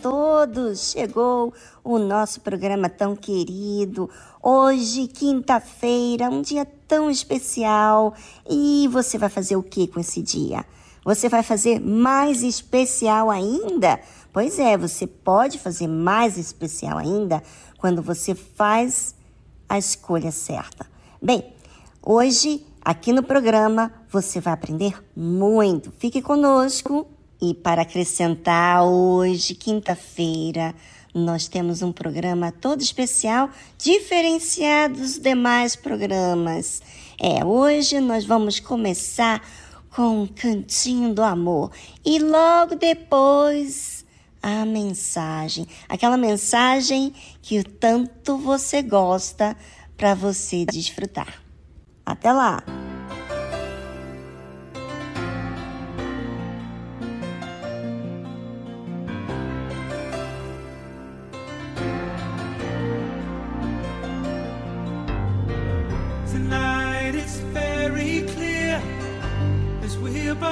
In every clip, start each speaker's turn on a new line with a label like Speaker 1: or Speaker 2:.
Speaker 1: Todos. Chegou o nosso programa tão querido. Hoje, quinta-feira, um dia tão especial. E você vai fazer o que com esse dia? Você vai fazer mais especial ainda? Pois é, você pode fazer mais especial ainda quando você faz a escolha certa. Bem, hoje aqui no programa você vai aprender muito. Fique conosco e para acrescentar, hoje, quinta-feira, nós temos um programa todo especial, diferenciado dos demais programas. É, hoje nós vamos começar com um cantinho do amor e logo depois a mensagem, aquela mensagem que tanto você gosta para você desfrutar. Até lá!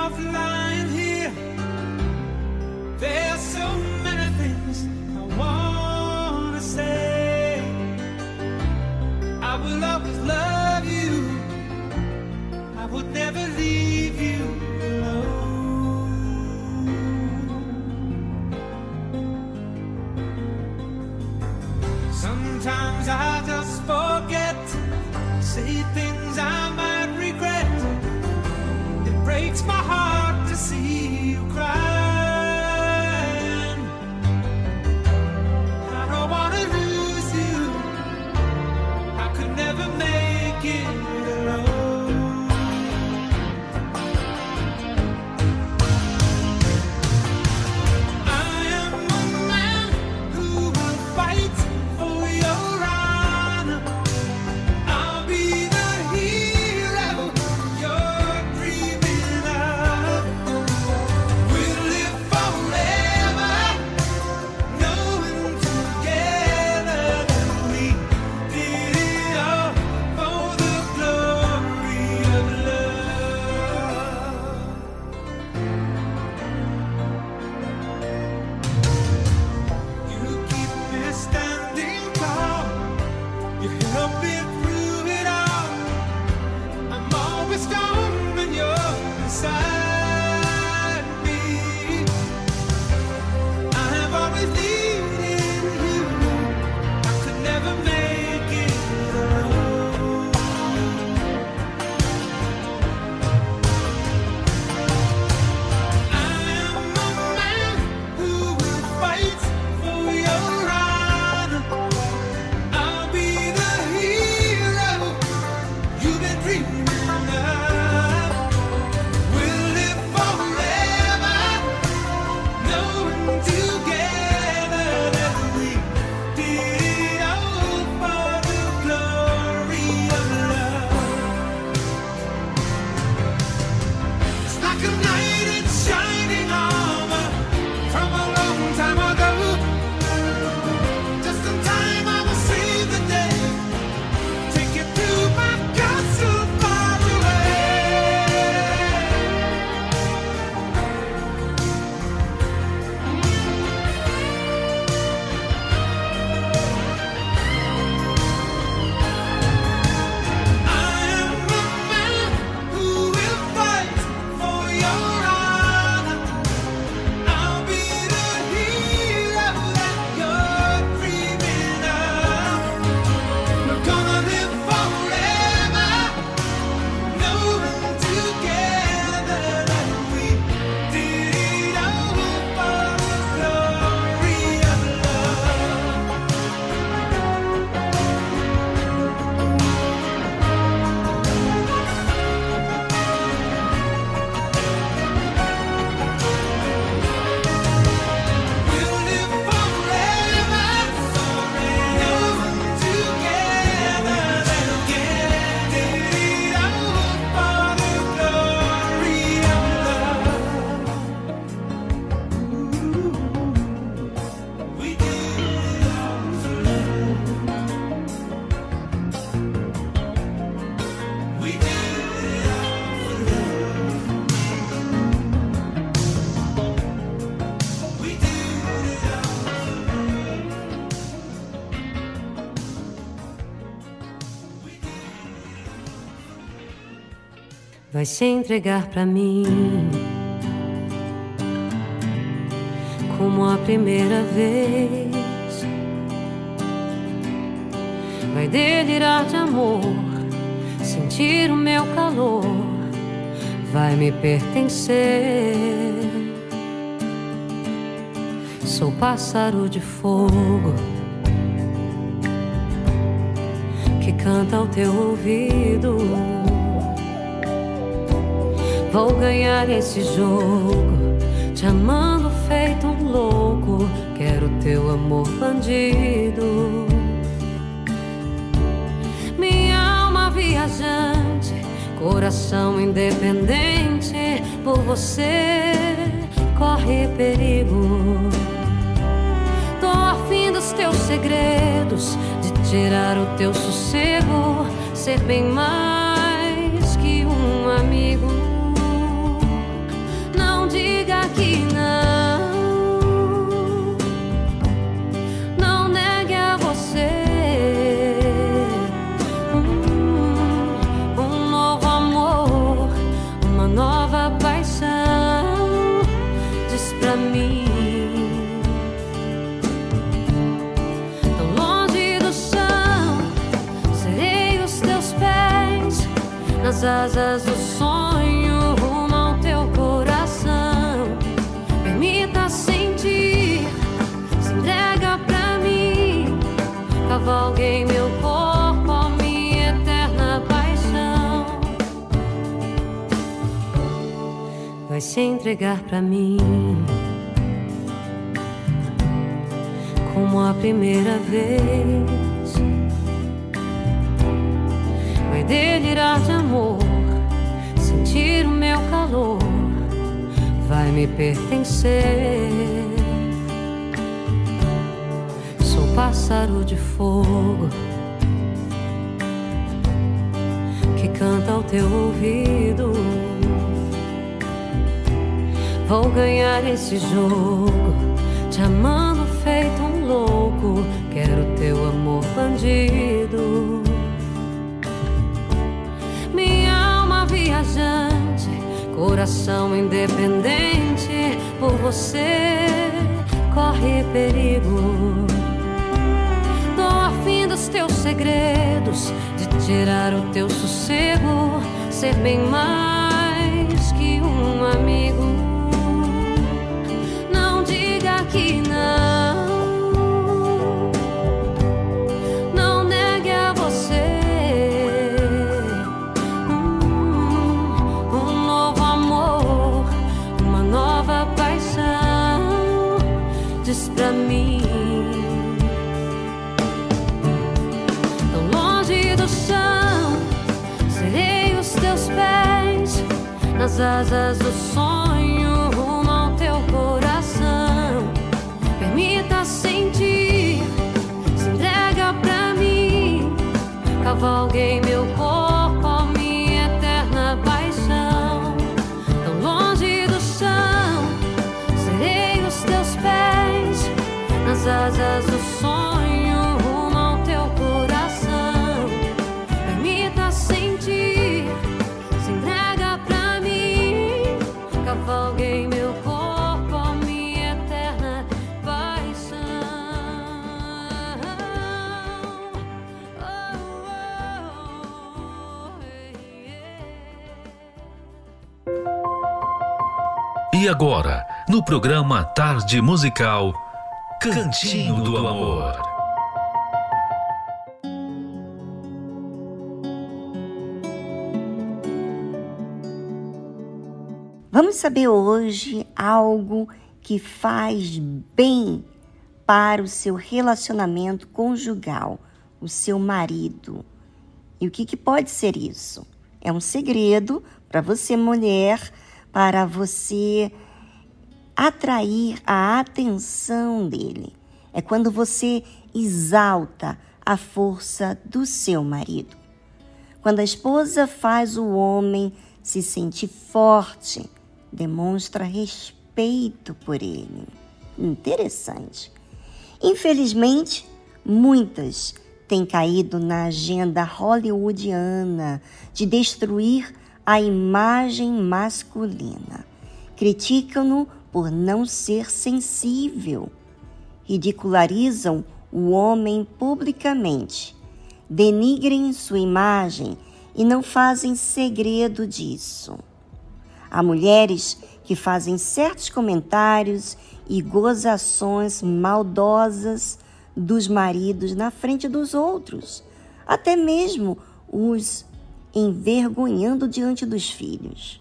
Speaker 2: of
Speaker 3: life. Se entregar para mim como a primeira vez. Vai delirar de amor, sentir o meu calor, vai me pertencer. Sou pássaro de fogo que canta ao teu ouvido. Vou ganhar esse jogo, te amando feito um louco. Quero teu amor bandido. Minha alma viajante, coração independente, por você corre perigo. Tô afim dos teus segredos, de tirar o teu sossego, ser bem mais asas do sonho rumo ao teu coração. Permita sentir, se entrega pra mim. Cavalguei meu corpo, minha eterna paixão. Vai se entregar pra mim. Como a primeira vez vai me pertencer. Sou pássaro de fogo que canta ao teu ouvido. Vou ganhar esse jogo, te amando feito um louco. Quero teu amor bandido. viajante, coração independente, por você corre perigo. Tô afim dos teus segredos, de tirar o teu sossego, ser bem mais que um amigo. Nas asas do sonho
Speaker 4: E agora, no programa Tarde Musical. Cantinho do Amor.
Speaker 1: Vamos saber hoje algo que faz bem para o seu relacionamento conjugal, o seu marido. E o que, que pode ser isso? É um segredo para você, mulher, para você atrair a atenção dele. É quando você exalta a força do seu marido. Quando a esposa faz o homem se sentir forte, demonstra respeito por ele. Interessante. Infelizmente, muitas têm caído na agenda hollywoodiana de destruir a imagem masculina. Criticam-no por não ser sensível. Ridicularizam o homem publicamente. Denigrem sua imagem e não fazem segredo disso. Há mulheres que fazem certos comentários e gozações maldosas dos maridos na frente dos outros, até mesmo os envergonhando diante dos filhos.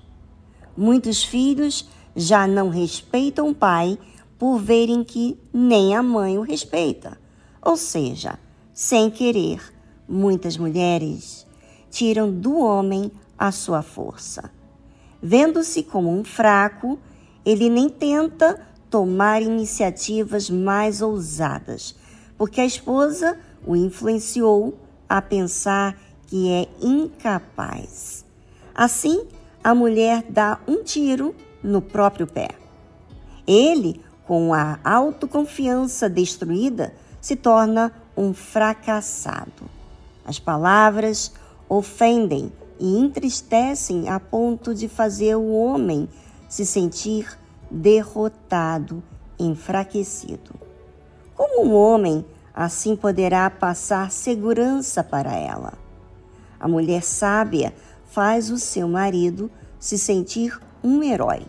Speaker 1: Muitos filhos já não respeitam o pai por verem que nem a mãe o respeita. Ou seja, sem querer, muitas mulheres tiram do homem a sua força. Vendo-se como um fraco, ele nem tenta tomar iniciativas mais ousadas, porque a esposa o influenciou a pensar que é incapaz. Assim, a mulher dá um tiro no próprio pé. Ele, com a autoconfiança destruída, se torna um fracassado. As palavras ofendem e entristecem a ponto de fazer o homem se sentir derrotado, enfraquecido. Como um homem assim poderá passar segurança para ela? A mulher sábia faz o seu marido se sentir um herói,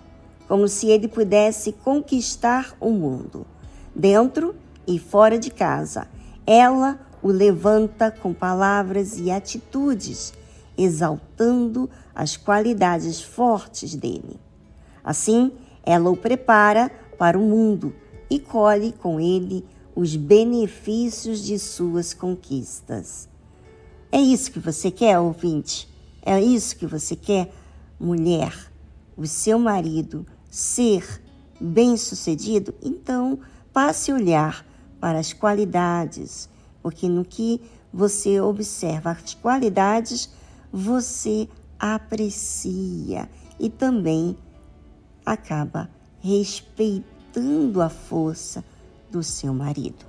Speaker 1: como se ele pudesse conquistar o mundo. Dentro e fora de casa, ela o levanta com palavras e atitudes exaltando as qualidades fortes dele. Assim, ela o prepara para o mundo e colhe com ele os benefícios de suas conquistas. É isso que você quer, ouvinte? É isso que você quer, mulher? O seu marido ser bem-sucedido? Então, passe a olhar para as qualidades, porque no que você observa as qualidades, você aprecia e também acaba respeitando a força do seu marido.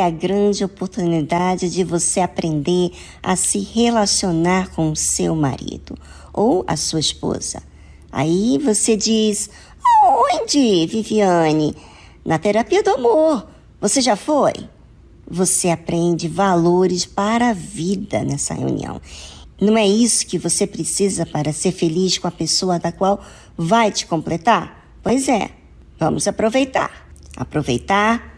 Speaker 5: A
Speaker 1: grande oportunidade de você aprender a se relacionar com o seu marido ou a sua esposa. Aí você diz: Onde, Viviane? Na terapia do amor. Você já foi? Você aprende valores para a vida nessa reunião. Não é isso que você precisa para ser feliz com a pessoa da qual vai te completar? Pois é, vamos aproveitar. Aproveitar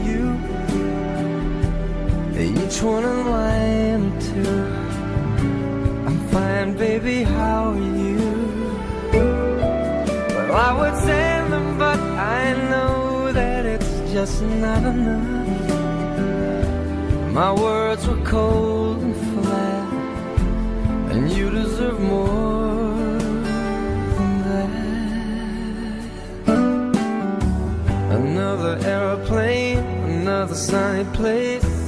Speaker 2: One am I into? I'm fine, baby, how are you? Well, I would send them, but I know that it's just not enough. My words were cold and flat, and you deserve more than that.
Speaker 6: Another aeroplane, another sunny place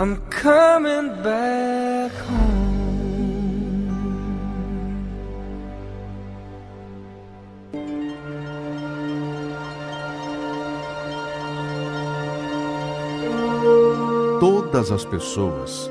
Speaker 6: I'm coming back home.
Speaker 7: Todas as pessoas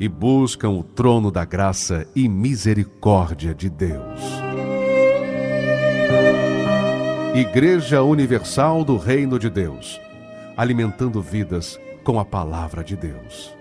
Speaker 7: e buscam o trono da graça e misericórdia de Deus. Igreja Universal do Reino de Deus, alimentando vidas com a palavra de Deus.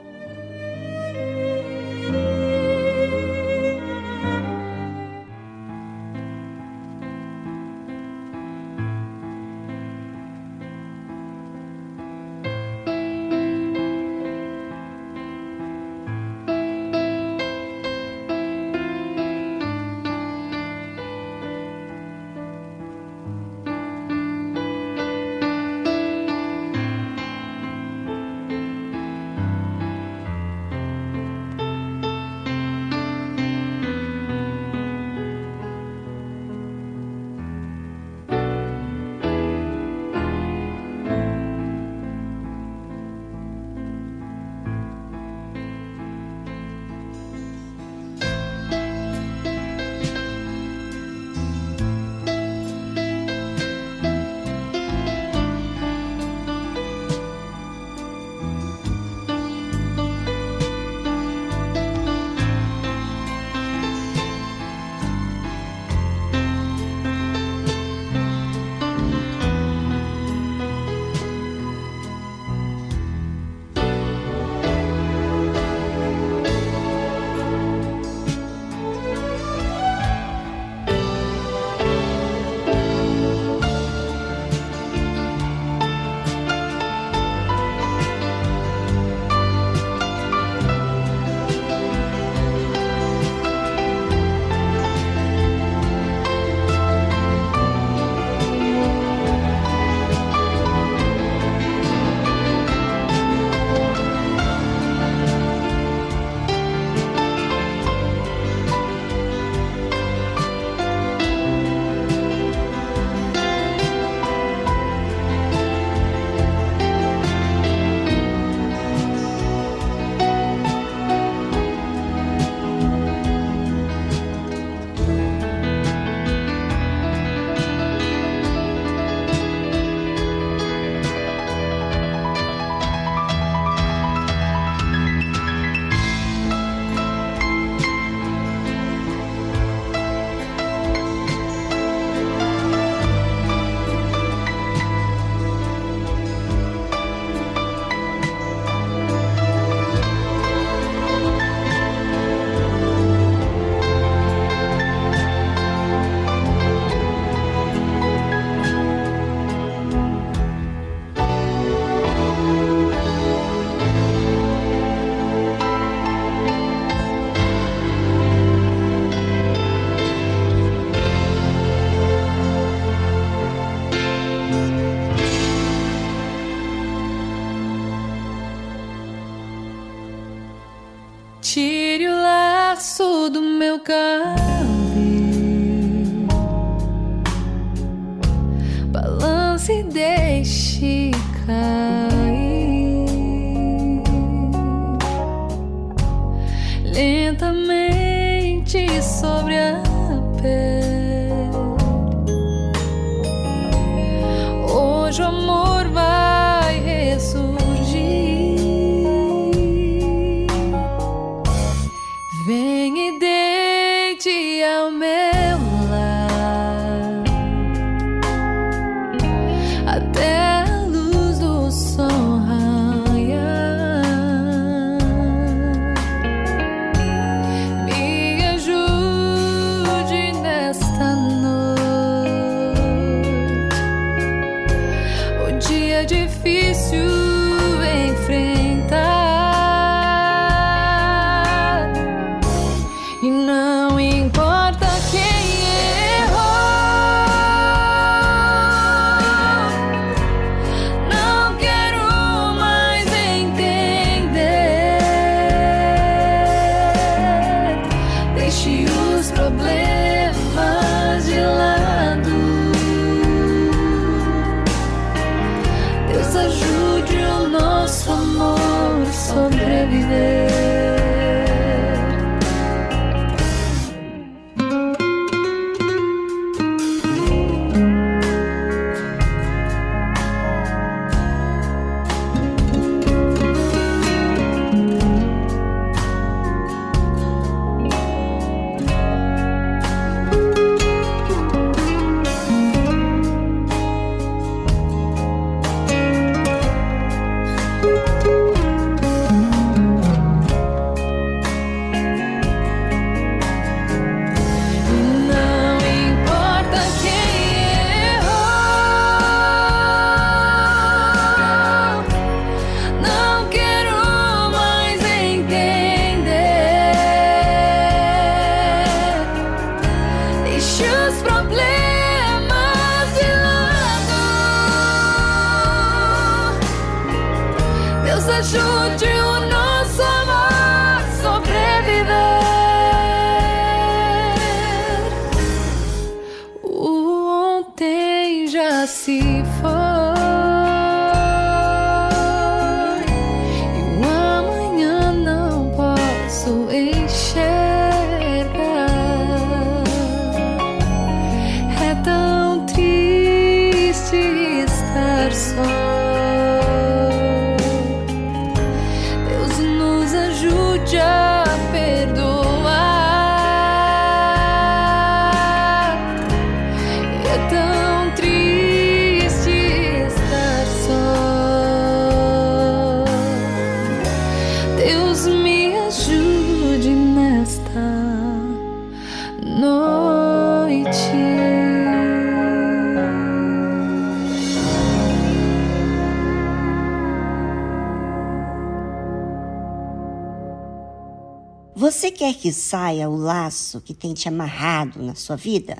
Speaker 1: Quer que saia o laço que tem te amarrado na sua vida?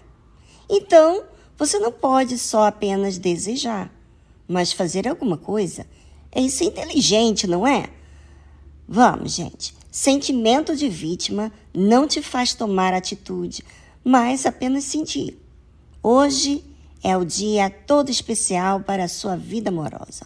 Speaker 1: Então, você não pode só apenas desejar, mas fazer alguma coisa. É isso inteligente, não é? Vamos, gente. Sentimento de vítima não te faz tomar atitude, mas apenas sentir. Hoje é o dia todo especial para a sua vida amorosa.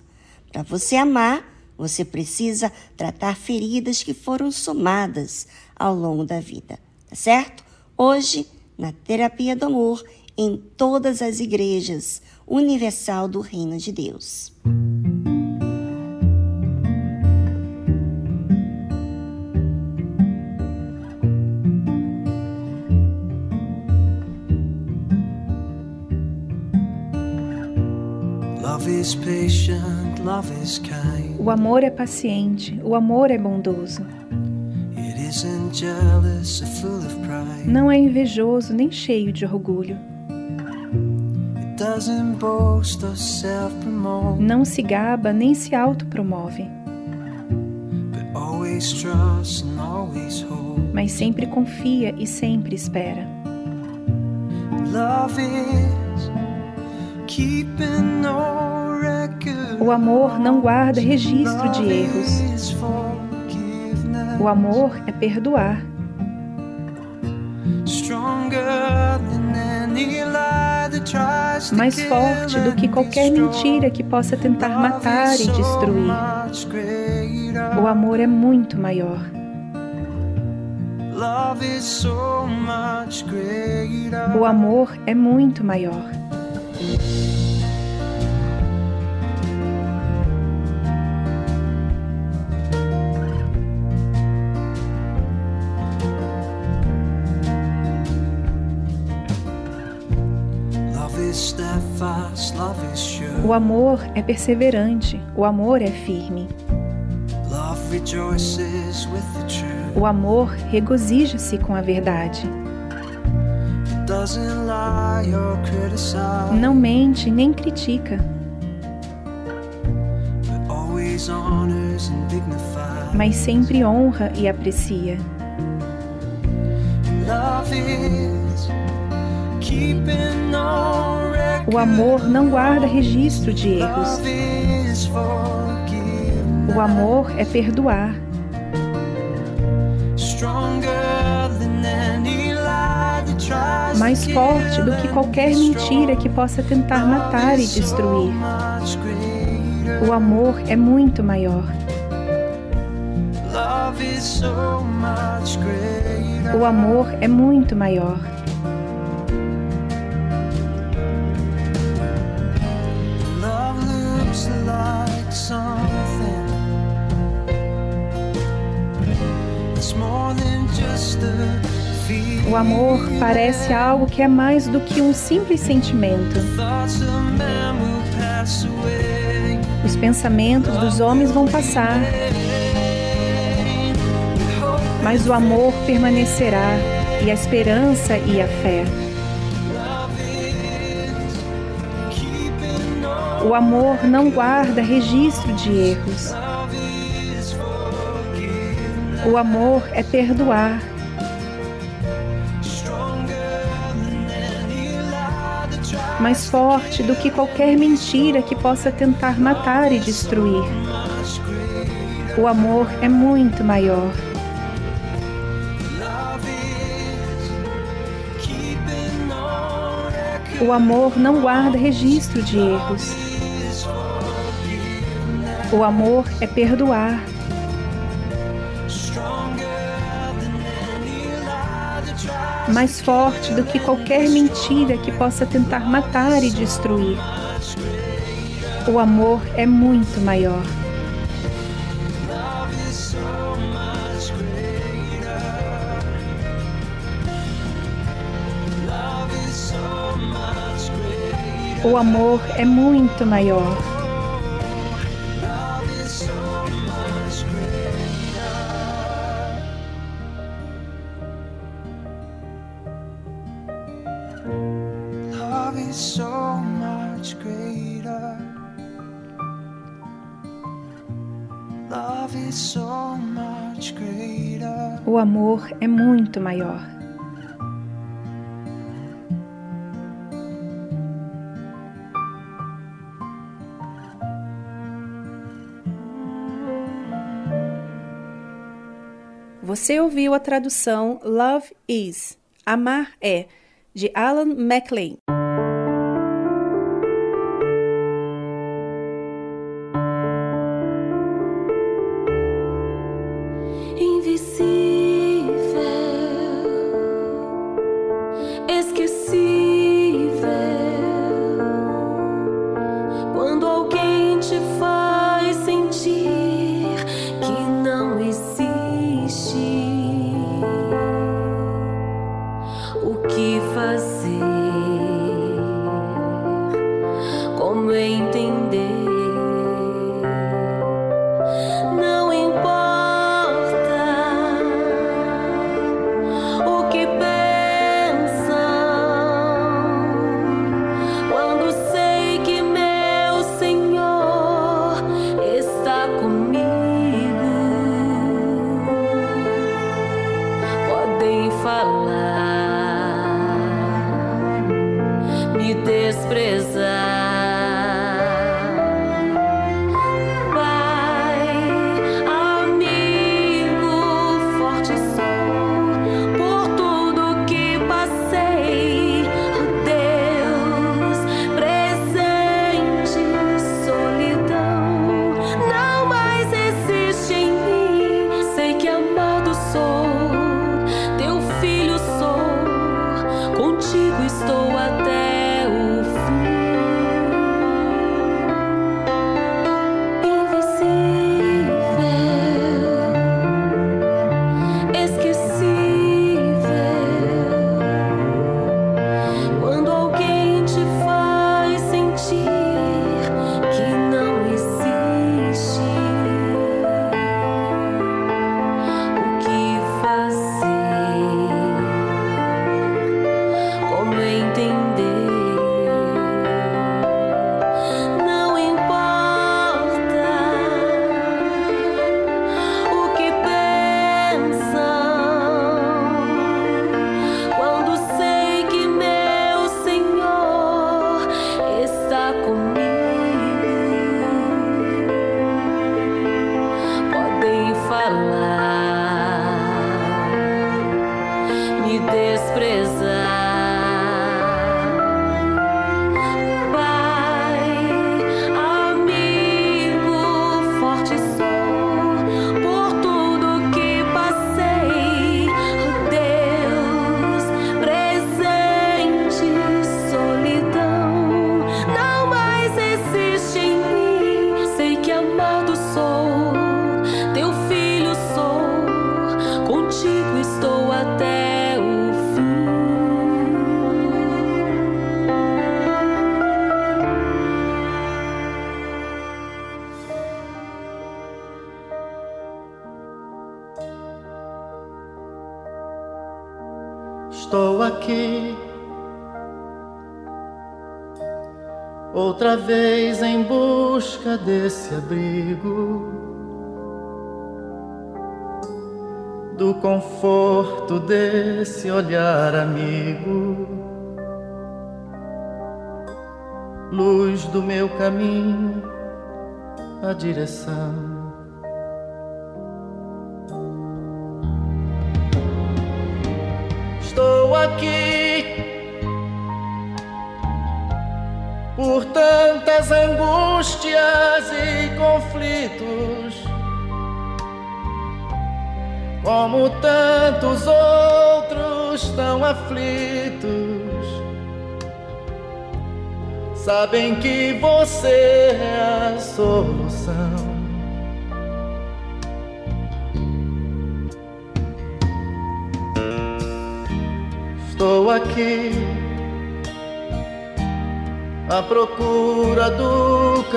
Speaker 1: Para você amar, você precisa tratar feridas que foram somadas ao longo da vida, tá certo? Hoje, na Terapia do Amor, em todas as igrejas universal do Reino de Deus.
Speaker 2: Love is patient, love is kind.
Speaker 8: O amor é paciente, o amor é bondoso. Não é invejoso nem cheio de orgulho. Não se gaba nem se autopromove, mas sempre confia e sempre espera. O amor não guarda registro de erros.
Speaker 6: O amor é perdoar. Mais forte do que qualquer mentira que possa tentar matar e destruir. O amor é muito maior. O amor é muito maior. O amor é perseverante, o amor é firme. O amor regozija-se com a verdade. Não mente nem critica. Mas sempre honra e aprecia. O amor não guarda registro de erros. O amor é perdoar. Mais forte do que qualquer mentira que possa tentar matar e destruir. O amor é muito maior. O amor é muito maior. O amor parece algo que é mais do que um simples sentimento. Os pensamentos dos homens vão passar, mas o amor permanecerá, e a esperança e a fé. O amor não guarda registro de erros. O amor é perdoar. Mais forte do que qualquer mentira que possa tentar matar e destruir. O amor é muito maior. O amor não guarda registro de erros. O amor é perdoar. Mais forte do que qualquer mentira que possa tentar matar e destruir. O amor é muito maior. O amor é muito maior. Amor é muito maior. Você ouviu a tradução Love Is, Amar é, de Alan MacLean.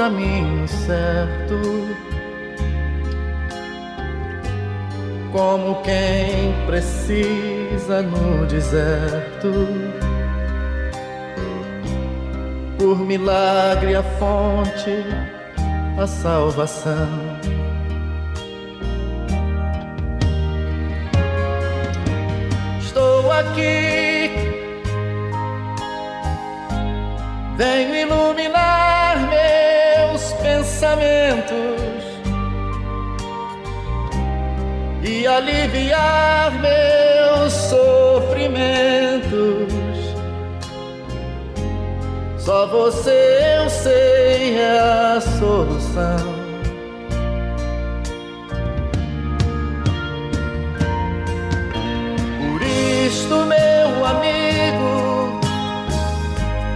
Speaker 9: Caminho certo. Como quem precisa no deserto, por milagre a fonte, a salvação. Pensamentos e aliviar meus sofrimentos. Só você eu sei é a solução. Por isto, meu amigo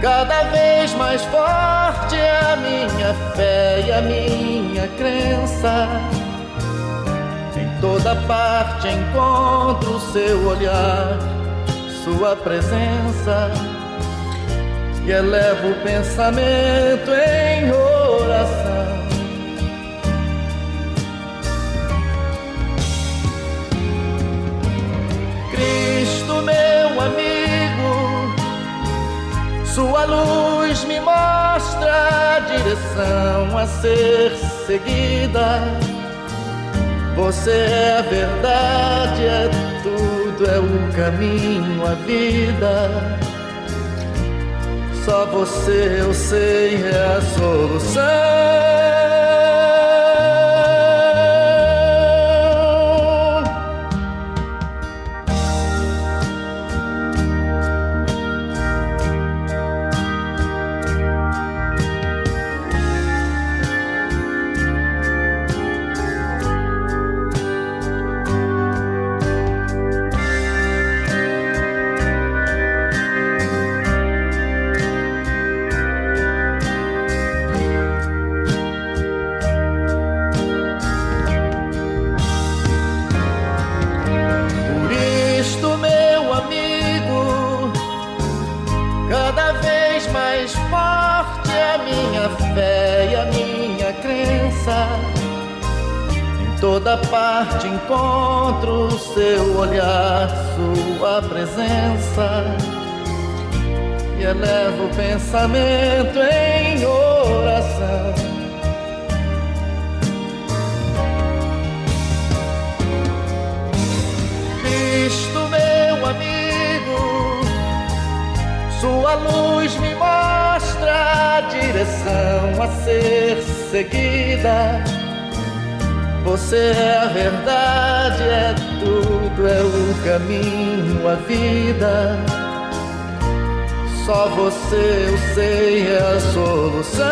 Speaker 9: Cada vez mais minha crença. Em toda parte encontro seu olhar, sua presença. E elevo o pensamento em oração. Cristo, meu amigo sua luz a direção a ser seguida. Você é a verdade, é tudo, é o caminho, a vida. Só você eu sei é a solução. Parte encontro seu olhar, sua presença e elevo o pensamento em oração. Cristo, meu amigo, sua luz me mostra a direção a ser seguida você é a verdade, é tudo, é o caminho, a vida. Só você eu sei é a solução.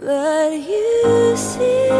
Speaker 3: But you see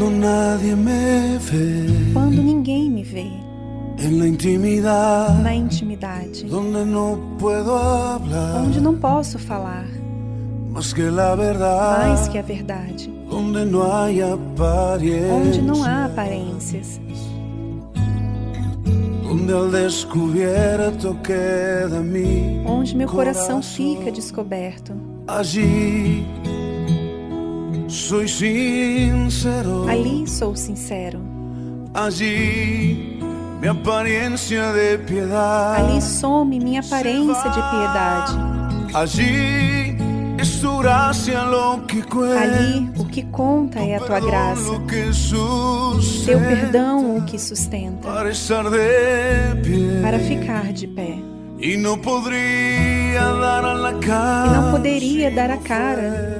Speaker 10: Quando nadie me vê.
Speaker 8: Quando ninguém me vê.
Speaker 10: En la intimidade.
Speaker 8: Na intimidade.
Speaker 10: Donde no puedo hablar.
Speaker 8: Onde não posso falar.
Speaker 10: Mas que verdade.
Speaker 8: Mais que a verdade.
Speaker 10: Onde não há aparências.
Speaker 8: Onde não há aparências.
Speaker 10: Onde al descubierto queda mi
Speaker 8: Onde meu coração fica descoberto.
Speaker 10: Allí soy sincero.
Speaker 8: Ali sou sincero.
Speaker 10: Allí mi apariencia de piedade.
Speaker 8: Ali some minha aparência de piedade.
Speaker 10: Allí es tu gracia lo que cuenta.
Speaker 8: Ali o que conta é a tua graça. Teu perdão o que sustenta.
Speaker 10: Para estar de.
Speaker 8: Para ficar de pé. E não poderia dar a cara.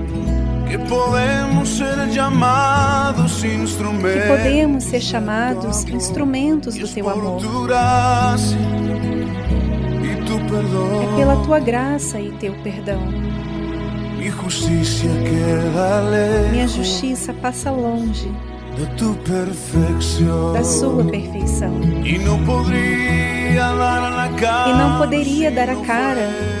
Speaker 10: que podemos ser chamados instrumentos,
Speaker 8: que podemos ser chamados instrumentos do teu amor. É pela tua graça e teu perdão. Minha justiça passa longe da sua perfeição.
Speaker 10: E não
Speaker 8: poderia dar a cara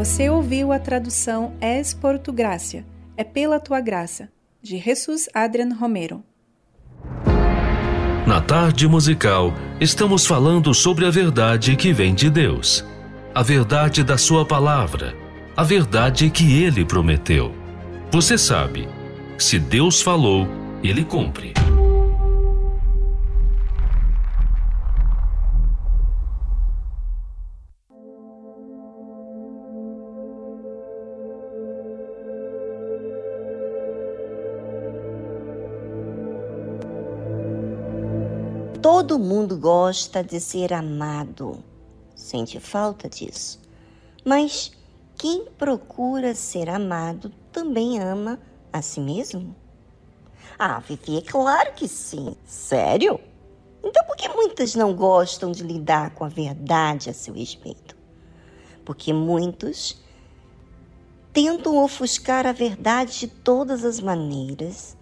Speaker 8: Você ouviu a tradução Es por tu gracia, é pela tua graça, de Jesus Adrian Romero.
Speaker 4: Na tarde musical, estamos falando sobre a verdade que vem de Deus, a verdade da Sua palavra, a verdade que Ele prometeu. Você sabe, se Deus falou, Ele cumpre.
Speaker 1: Todo mundo gosta de ser amado, sente falta disso. Mas quem procura ser amado também ama a si mesmo? Ah, Vivi, é claro que sim. Sério? Então por que muitas não gostam de lidar com a verdade a seu respeito? Porque muitos tentam ofuscar a verdade de todas as maneiras,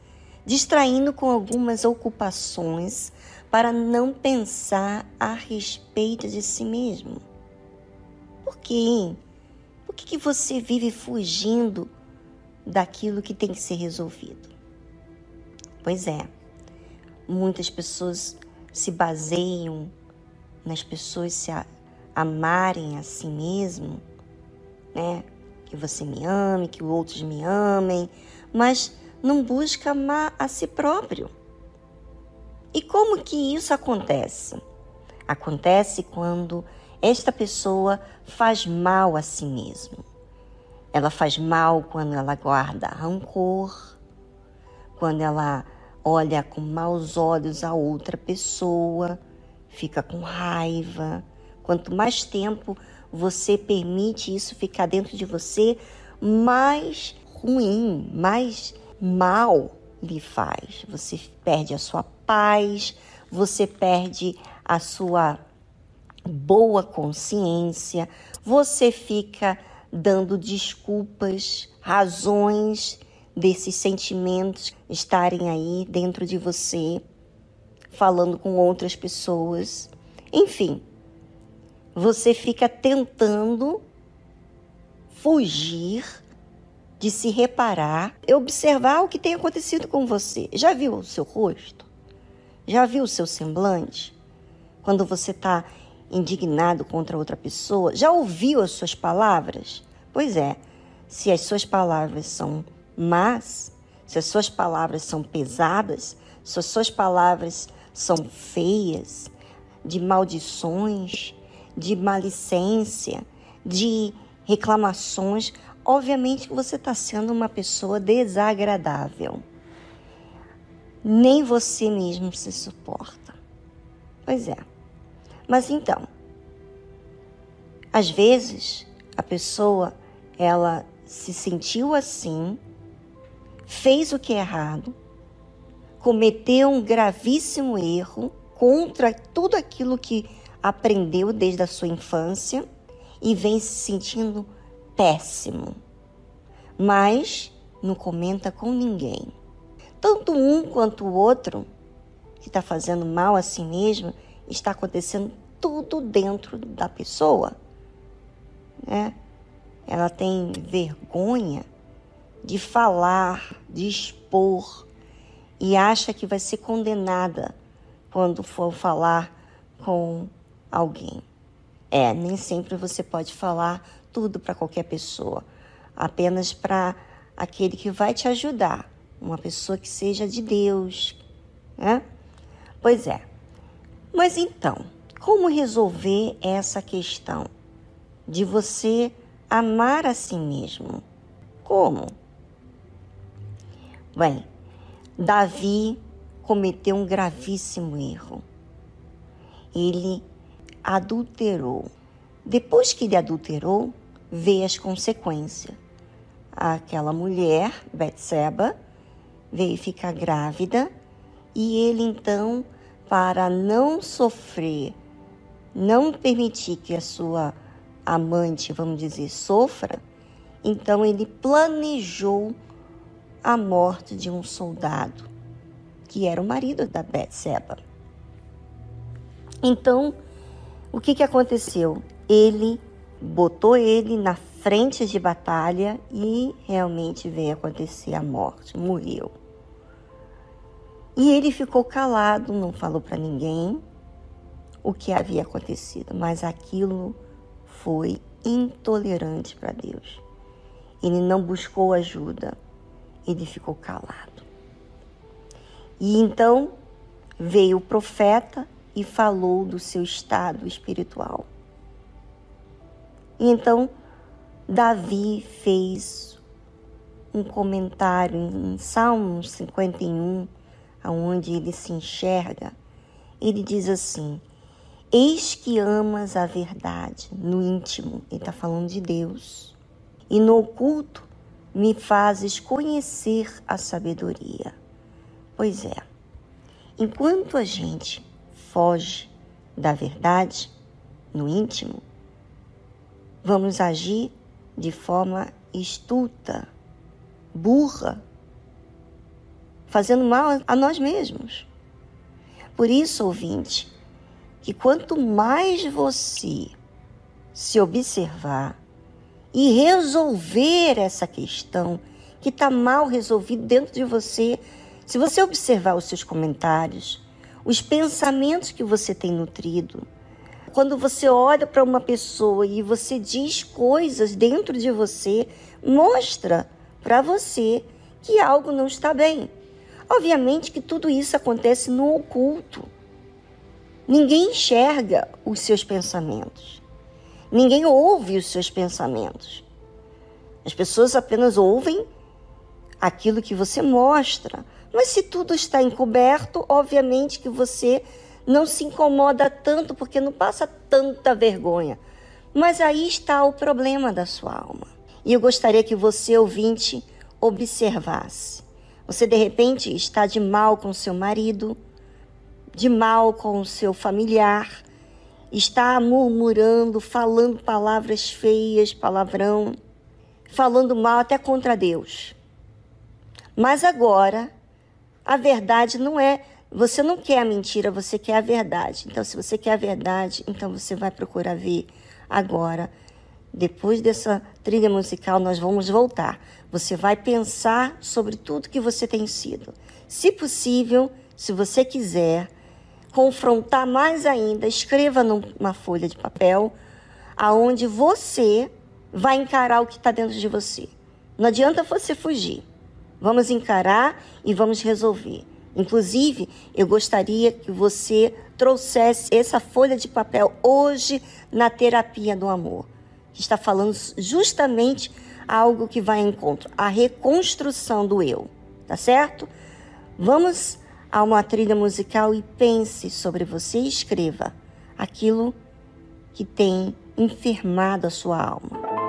Speaker 1: distraindo com algumas ocupações para não pensar a respeito de si mesmo. Por quê? Por que, que você vive fugindo daquilo que tem que ser resolvido? Pois é, muitas pessoas se baseiam nas pessoas se amarem a si mesmo, né? Que você me ame, que outros me amem, mas não busca amar a si próprio. E como que isso acontece? Acontece quando esta pessoa faz mal a si mesma. Ela faz mal quando ela guarda rancor, quando ela olha com maus olhos a outra pessoa, fica com raiva. Quanto mais tempo você permite isso ficar dentro de você, mais ruim, mais mal lhe faz. Você perde a sua paz, você perde a sua boa consciência, você fica dando desculpas, razões desses sentimentos estarem aí dentro de você, falando com outras pessoas. Enfim, você fica tentando fugir de se reparar e observar o que tem acontecido com você. Já viu o seu rosto? Já viu o seu semblante? Quando você está indignado contra outra pessoa? Já ouviu as suas palavras? Pois é, se as suas palavras são más, se as suas palavras são pesadas, se as suas palavras são feias, de maldições, de malicência, de reclamações, obviamente que você está sendo uma pessoa desagradável. Nem você mesmo se suporta. Pois é. Mas então, às vezes a pessoa ela se sentiu assim, fez o que é errado, cometeu um gravíssimo erro contra tudo aquilo que aprendeu desde a sua infância e vem se sentindo péssimo. Mas não comenta com ninguém. Tanto um quanto o outro, que está fazendo mal a si mesmo, está acontecendo tudo dentro da pessoa. Né? Ela tem vergonha de falar, de expor e acha que vai ser condenada quando for falar com alguém. É, nem sempre você pode falar tudo para qualquer pessoa, apenas para aquele que vai te ajudar, uma pessoa que seja de Deus, né? Pois é. Mas então, como resolver essa questão de você amar a si mesmo? Como? Bem, Davi cometeu um gravíssimo erro. Ele adulterou. Depois que ele adulterou, veio as consequências. Aquela mulher, Betseba, veio ficar grávida e ele então, para não sofrer, não permitir que a sua amante, vamos dizer, sofra, então ele planejou a morte de um soldado, que era o marido da Betseba. Então, o que, que aconteceu? Ele botou ele na frente de batalha e realmente veio acontecer a morte, morreu. E ele ficou calado, não falou para ninguém o que havia acontecido, mas aquilo foi intolerante para Deus. Ele não buscou ajuda, ele ficou calado. E então veio o profeta e falou do seu estado espiritual. E então Davi fez um comentário em Salmos 51, onde ele se enxerga. Ele diz assim: Eis que amas a verdade no íntimo, ele está falando de Deus, e no oculto me fazes conhecer a sabedoria. Pois é, enquanto a gente foge da verdade no íntimo, vamos agir de forma estulta, burra, fazendo mal a nós mesmos. Por isso, ouvinte, que quanto mais você se observar e resolver essa questão que está mal resolvida dentro de você, se você observar os seus comentários, os pensamentos que você tem nutrido. Quando você olha para uma pessoa e você diz coisas dentro de você, mostra para você que algo não está bem. Obviamente que tudo isso acontece no oculto. Ninguém enxerga os seus pensamentos. Ninguém ouve os seus pensamentos. As pessoas apenas ouvem aquilo que você mostra, mas se tudo está encoberto, obviamente que você não se incomoda tanto porque não passa tanta vergonha. Mas aí está o problema da sua alma. E eu gostaria que você, ouvinte, observasse. Você de repente está de mal com seu marido, de mal com o seu familiar, está murmurando, falando palavras feias, palavrão, falando mal até contra Deus. Mas agora, a verdade não é. Você não quer a mentira, você quer a verdade. Então, se você quer a verdade, então você vai procurar ver agora. Depois dessa trilha musical, nós vamos voltar. Você vai pensar sobre tudo que você tem sido. Se possível, se você quiser, confrontar mais ainda, escreva numa folha de papel aonde você vai encarar o que está dentro de você. Não adianta você fugir. Vamos encarar e vamos resolver. Inclusive, eu gostaria que você trouxesse essa folha de papel hoje na terapia do amor, que está falando justamente algo que vai em encontro, a reconstrução do eu, tá certo? Vamos a uma trilha musical e pense sobre você e escreva aquilo que tem enfermado a sua alma.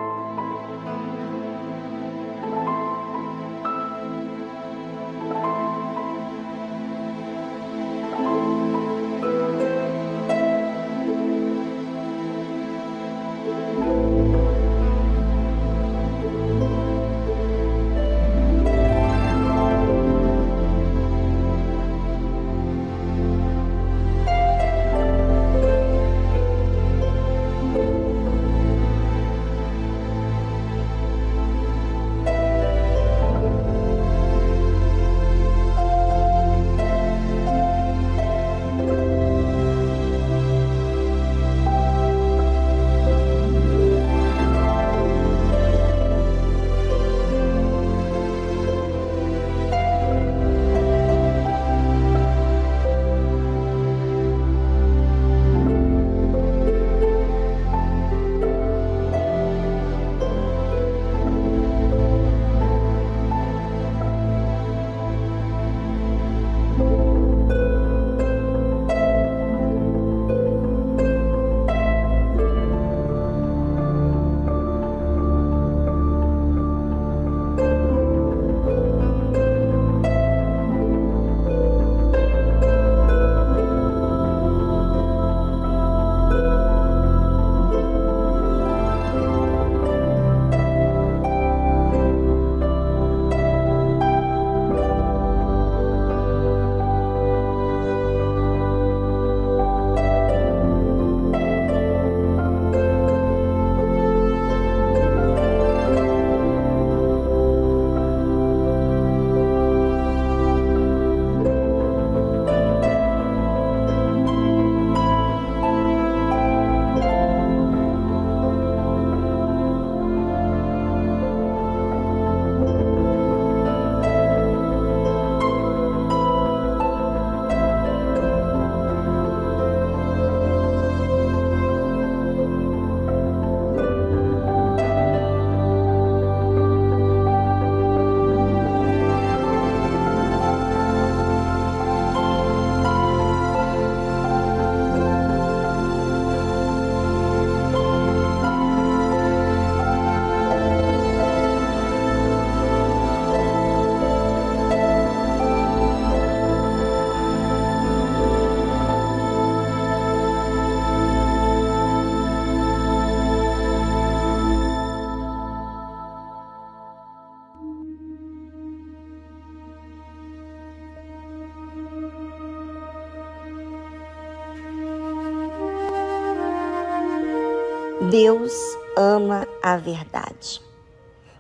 Speaker 1: Deus ama a verdade.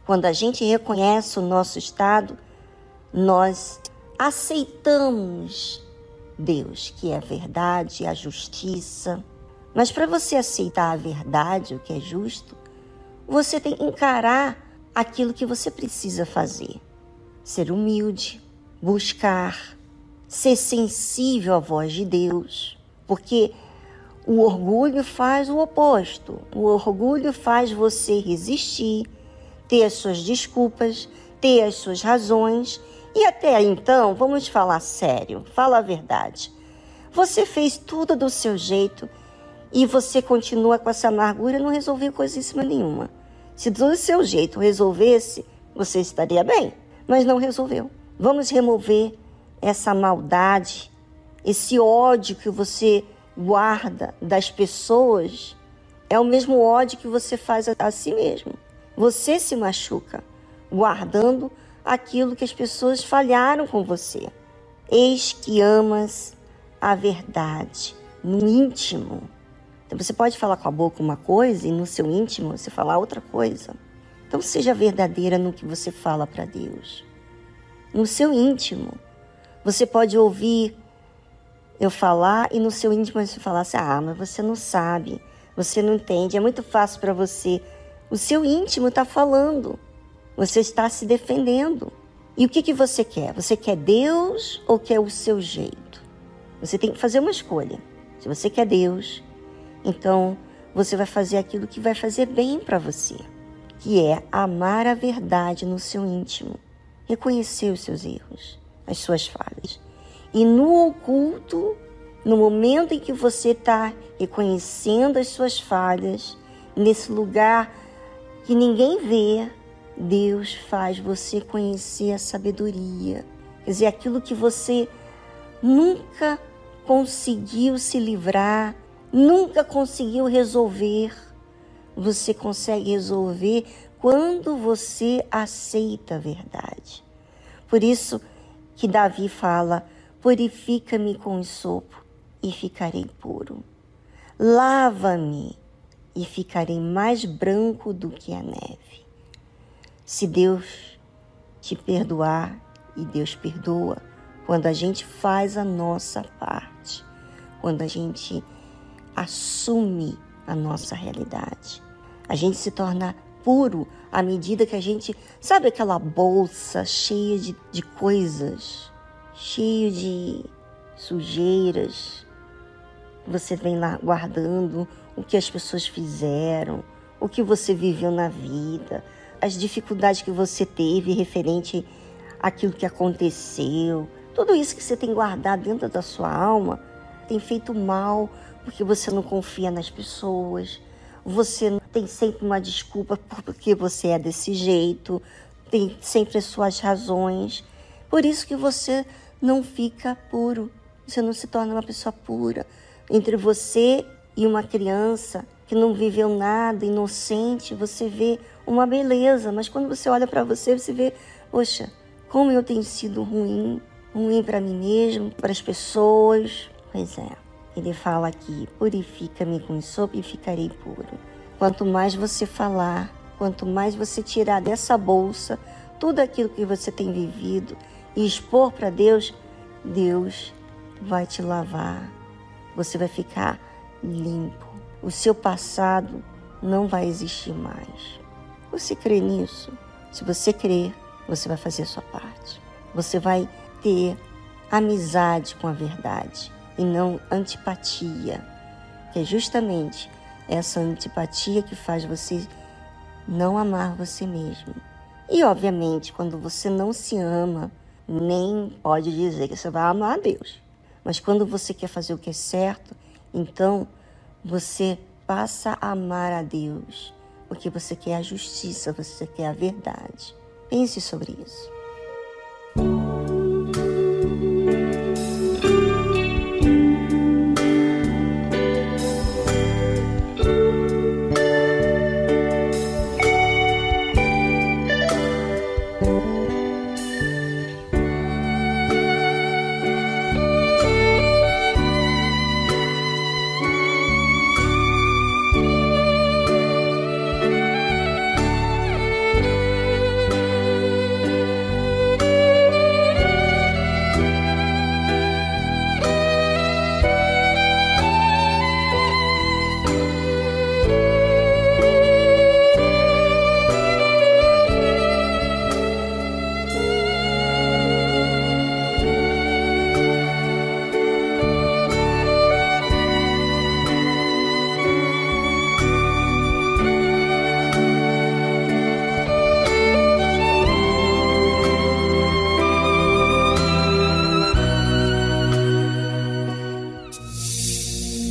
Speaker 1: Quando a gente reconhece o nosso estado, nós aceitamos Deus, que é a verdade, a justiça. Mas para você aceitar a verdade, o que é justo, você tem que encarar aquilo que você precisa fazer. Ser humilde, buscar, ser sensível à voz de Deus, porque o orgulho faz o oposto. O orgulho faz você resistir, ter as suas desculpas, ter as suas razões. E até então, vamos falar sério, fala a verdade. Você fez tudo do seu jeito e você continua com essa amargura e não resolveu coisíssima nenhuma. Se do seu jeito resolvesse, você estaria bem, mas não resolveu. Vamos remover essa maldade, esse ódio que você guarda das pessoas. É o mesmo ódio que você faz a si mesmo. Você se machuca guardando aquilo que as pessoas falharam com você. Eis que amas a verdade no íntimo. Então você pode falar com a boca uma coisa e no seu íntimo você falar outra coisa. Então seja verdadeira no que você fala para Deus. No seu íntimo, você pode ouvir eu falar e no seu íntimo você falar assim: "Ah, mas você não sabe, você não entende, é muito fácil para você". O seu íntimo está falando. Você está se defendendo. E o que, que você quer? Você quer Deus ou quer o seu jeito? Você tem que fazer uma escolha. Se você quer Deus, então você vai fazer aquilo que vai fazer bem para você, que é amar a verdade no seu íntimo, reconhecer os seus erros, as suas falhas. E no oculto, no momento em que você está reconhecendo as suas falhas, nesse lugar que ninguém vê, Deus faz você conhecer a sabedoria. Quer dizer, aquilo que você nunca conseguiu se livrar, nunca conseguiu resolver, você consegue resolver quando você aceita a verdade. Por isso que Davi fala: purifica-me com o sopro e ficarei puro. Lava-me e ficarei mais branco do que a neve. Se Deus te perdoar, e Deus perdoa, quando a gente faz a nossa parte, quando a gente assume a nossa realidade, a gente se torna puro à medida que a gente. Sabe aquela bolsa cheia de, de coisas, cheia de sujeiras? Você vem lá guardando o que as pessoas fizeram, o que você viveu na vida, as dificuldades que você teve referente àquilo que aconteceu, tudo isso que você tem guardado dentro da sua alma tem feito mal porque você não confia nas pessoas, você tem sempre uma desculpa porque você é desse jeito, tem sempre as suas razões. Por isso que você não fica puro, você não se torna uma pessoa pura. Entre você e uma criança que não viveu nada, inocente, você vê uma beleza, mas quando você olha para você, você vê, poxa, como eu tenho sido ruim, ruim para mim mesmo, para as pessoas. Pois é, ele fala aqui: purifica-me com sopa e ficarei puro. Quanto mais você falar, quanto mais você tirar dessa bolsa tudo aquilo que você tem vivido e expor para Deus, Deus vai te lavar. Você vai ficar limpo. O seu passado não vai existir mais. Você crê nisso? Se você crer, você vai fazer a sua parte. Você vai ter amizade com a verdade e não antipatia, que é justamente essa antipatia que faz você não amar você mesmo. E obviamente, quando você não se ama, nem pode dizer que você vai amar a Deus. Mas quando você quer fazer o que é certo, então você passa a amar a Deus porque você quer a justiça, você quer a verdade. Pense sobre isso.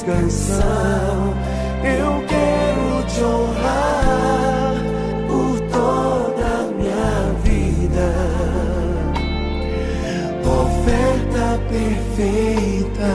Speaker 11: Simples canção. Eu quero te honrar por toda a minha vida. Oferta perfeita,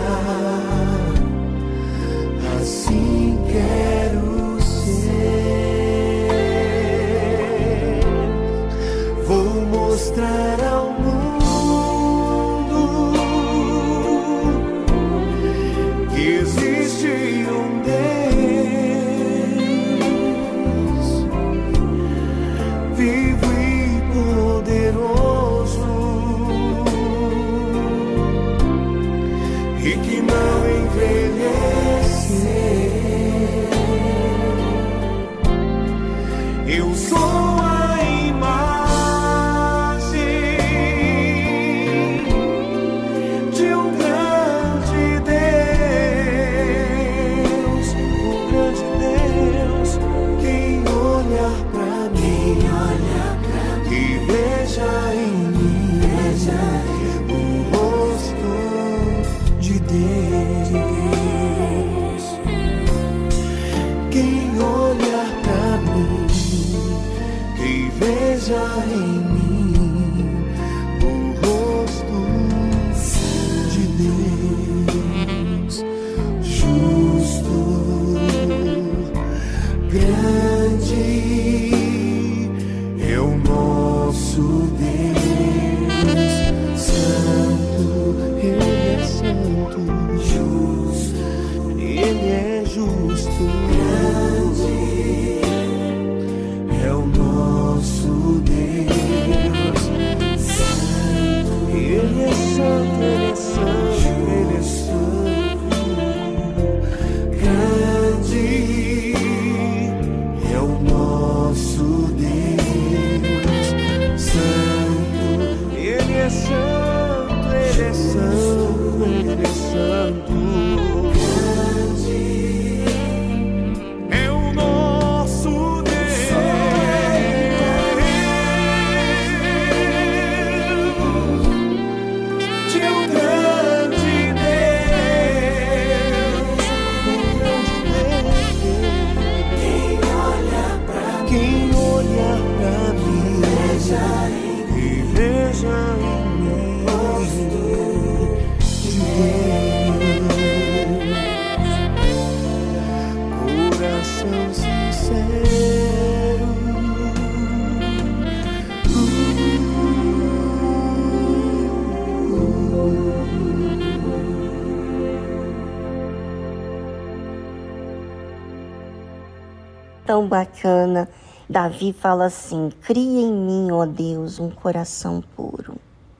Speaker 1: tão bacana. Davi fala assim: Cria em mim, ó Deus, um coração puro.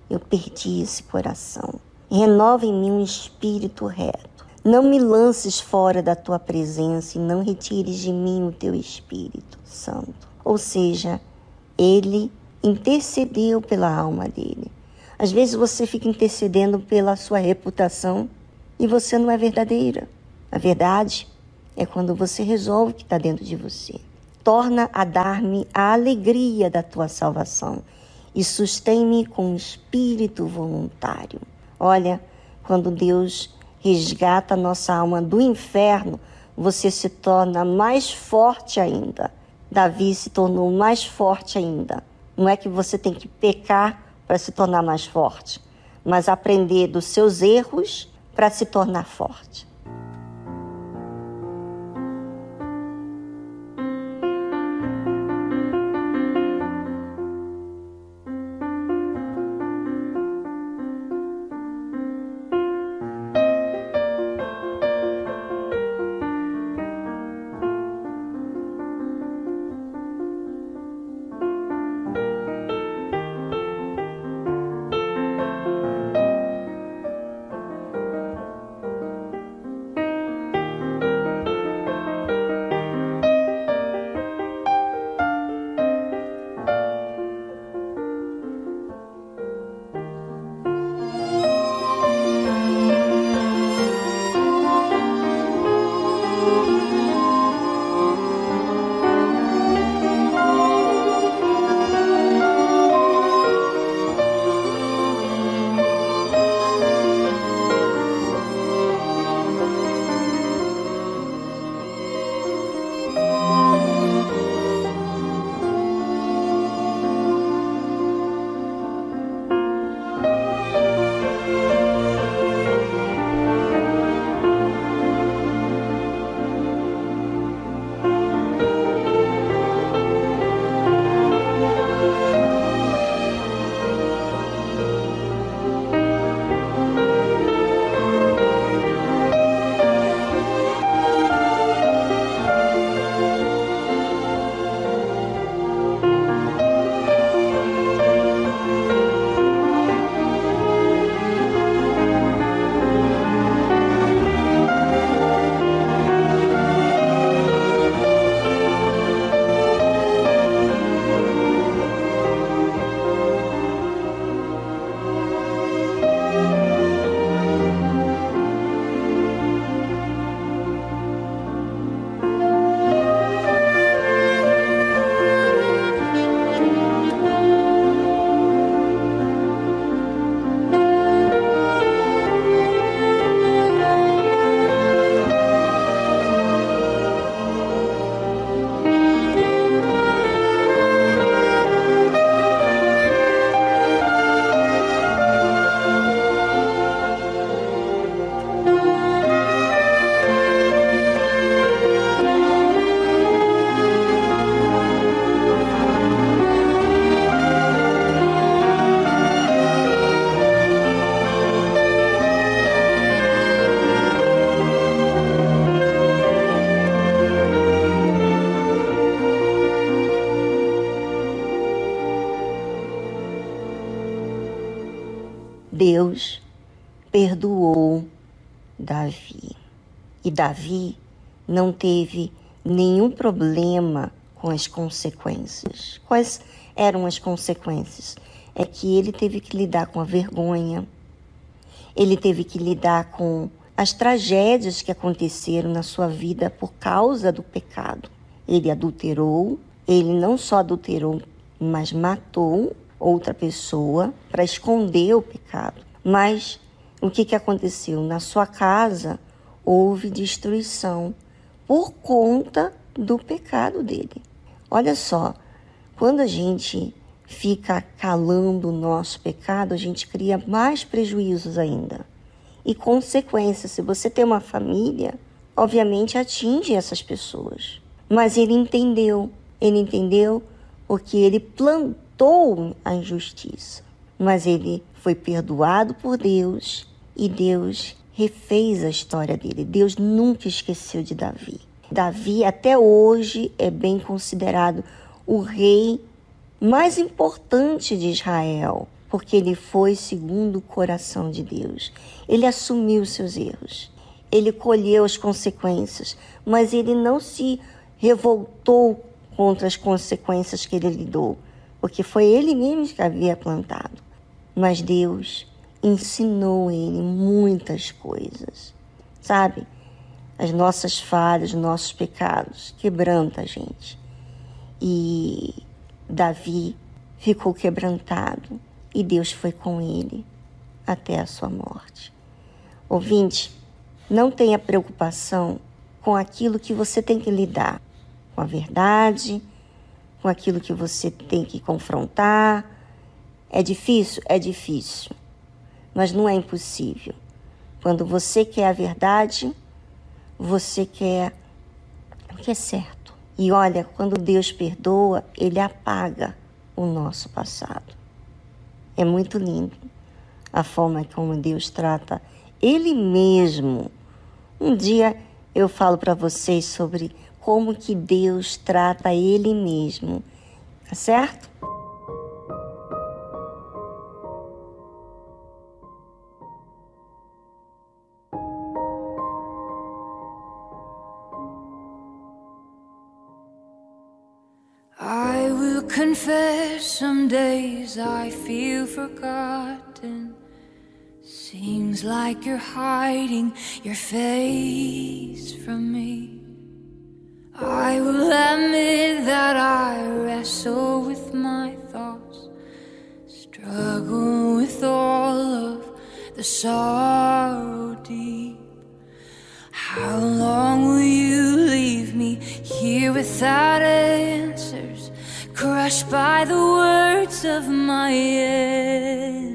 Speaker 1: Eu perdi esse coração. Renova em mim um espírito reto. Não me lances fora da tua presença e não retires de mim o teu Espírito Santo. Ou seja, ele intercedeu pela alma dele. Às vezes você fica intercedendo pela sua reputação e você não é verdadeira. A verdade é quando você resolve o que está dentro de você. Torna a dar-me a alegria da tua salvação e sustém-me com um espírito voluntário. Olha, quando Deus resgata a nossa alma do inferno, você se torna mais forte ainda. Davi se tornou mais forte ainda. Não é que você tem que pecar para se tornar mais forte, mas aprender dos seus erros para se tornar forte. Davi não teve nenhum problema com as consequências. Quais eram as consequências? É que ele teve que lidar com a vergonha, ele teve que lidar com as tragédias que aconteceram na sua vida por causa do pecado. Ele adulterou, ele não só adulterou, mas matou outra pessoa para esconder o pecado. Mas o que, que aconteceu? Na sua casa houve destruição por conta do pecado dele. Olha só, quando a gente fica calando o nosso pecado, a gente cria mais prejuízos ainda. E consequências, se você tem uma família, obviamente atinge essas pessoas. Mas ele entendeu, ele entendeu porque ele plantou a injustiça, mas ele foi perdoado por Deus e Deus refez a história dele. Deus nunca esqueceu de Davi. Davi até hoje é bem considerado o rei mais importante de Israel, porque ele foi segundo o coração de Deus. Ele assumiu seus erros. Ele colheu as consequências, mas ele não se revoltou contra as consequências que ele lidou, porque foi ele mesmo que havia plantado. Mas Deus ensinou ele muitas coisas, sabe? As nossas falhas, os nossos pecados, quebranta a gente. E Davi ficou quebrantado e Deus foi com ele até a sua morte. Ouvinte, não tenha preocupação com aquilo que você tem que lidar, com a verdade, com aquilo que você tem que confrontar. É difícil? É difícil, mas não é impossível. Quando você quer a verdade, você quer o que é certo. E olha, quando Deus perdoa, Ele apaga o nosso passado. É muito lindo a forma como Deus trata Ele mesmo. Um dia eu falo para vocês sobre como que Deus trata Ele mesmo, tá certo?
Speaker 12: I feel forgotten. Seems like you're hiding your face from me. I will admit that I wrestle with my thoughts, struggle with all of the sorrow deep. How long will you leave me here without answers, crushed by the words of my enemies?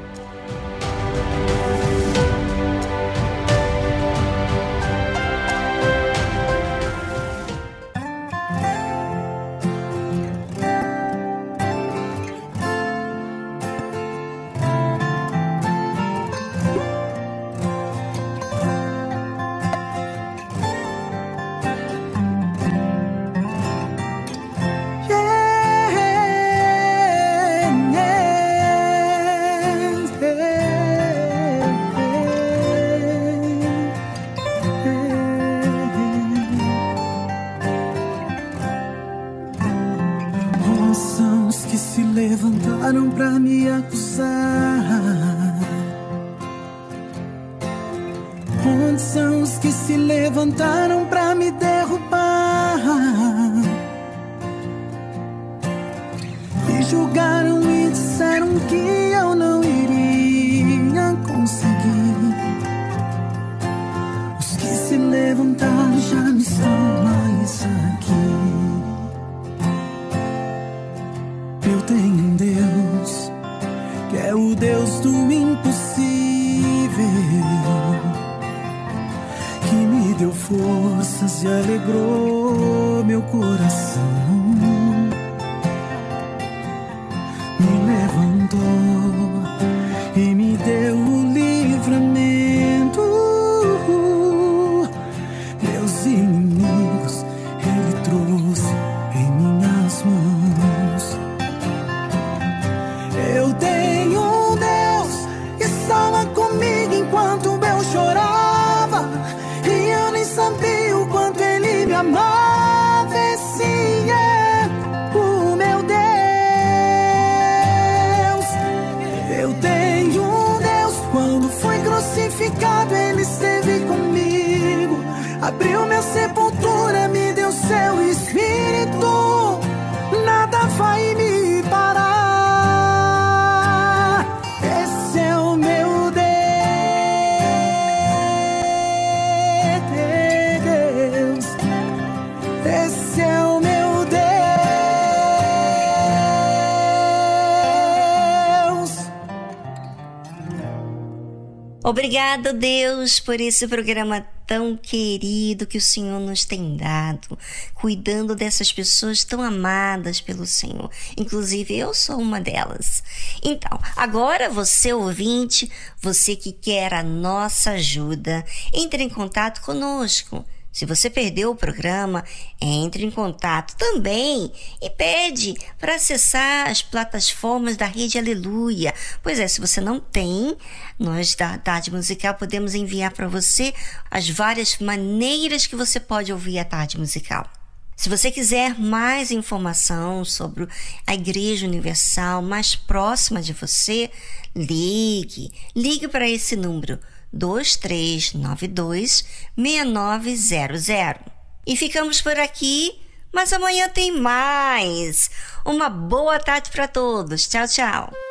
Speaker 1: Obrigado, Deus, por esse programa tão querido que o Senhor nos tem dado, cuidando dessas pessoas tão amadas pelo Senhor. Inclusive, eu sou uma delas. Então, agora você ouvinte, você que quer a nossa ajuda, entre em contato conosco. Se você perdeu o programa, entre em contato também e pede para acessar as plataformas da Rede Aleluia. Pois é, se você não tem, nós da Tarde Musical podemos enviar para você as várias maneiras que você pode ouvir a Tarde Musical. Se você quiser mais informação sobre a Igreja Universal mais próxima de você, ligue. Ligue para esse número 2392 6900. E ficamos por aqui, mas amanhã tem mais. Uma boa tarde para todos. Tchau, tchau.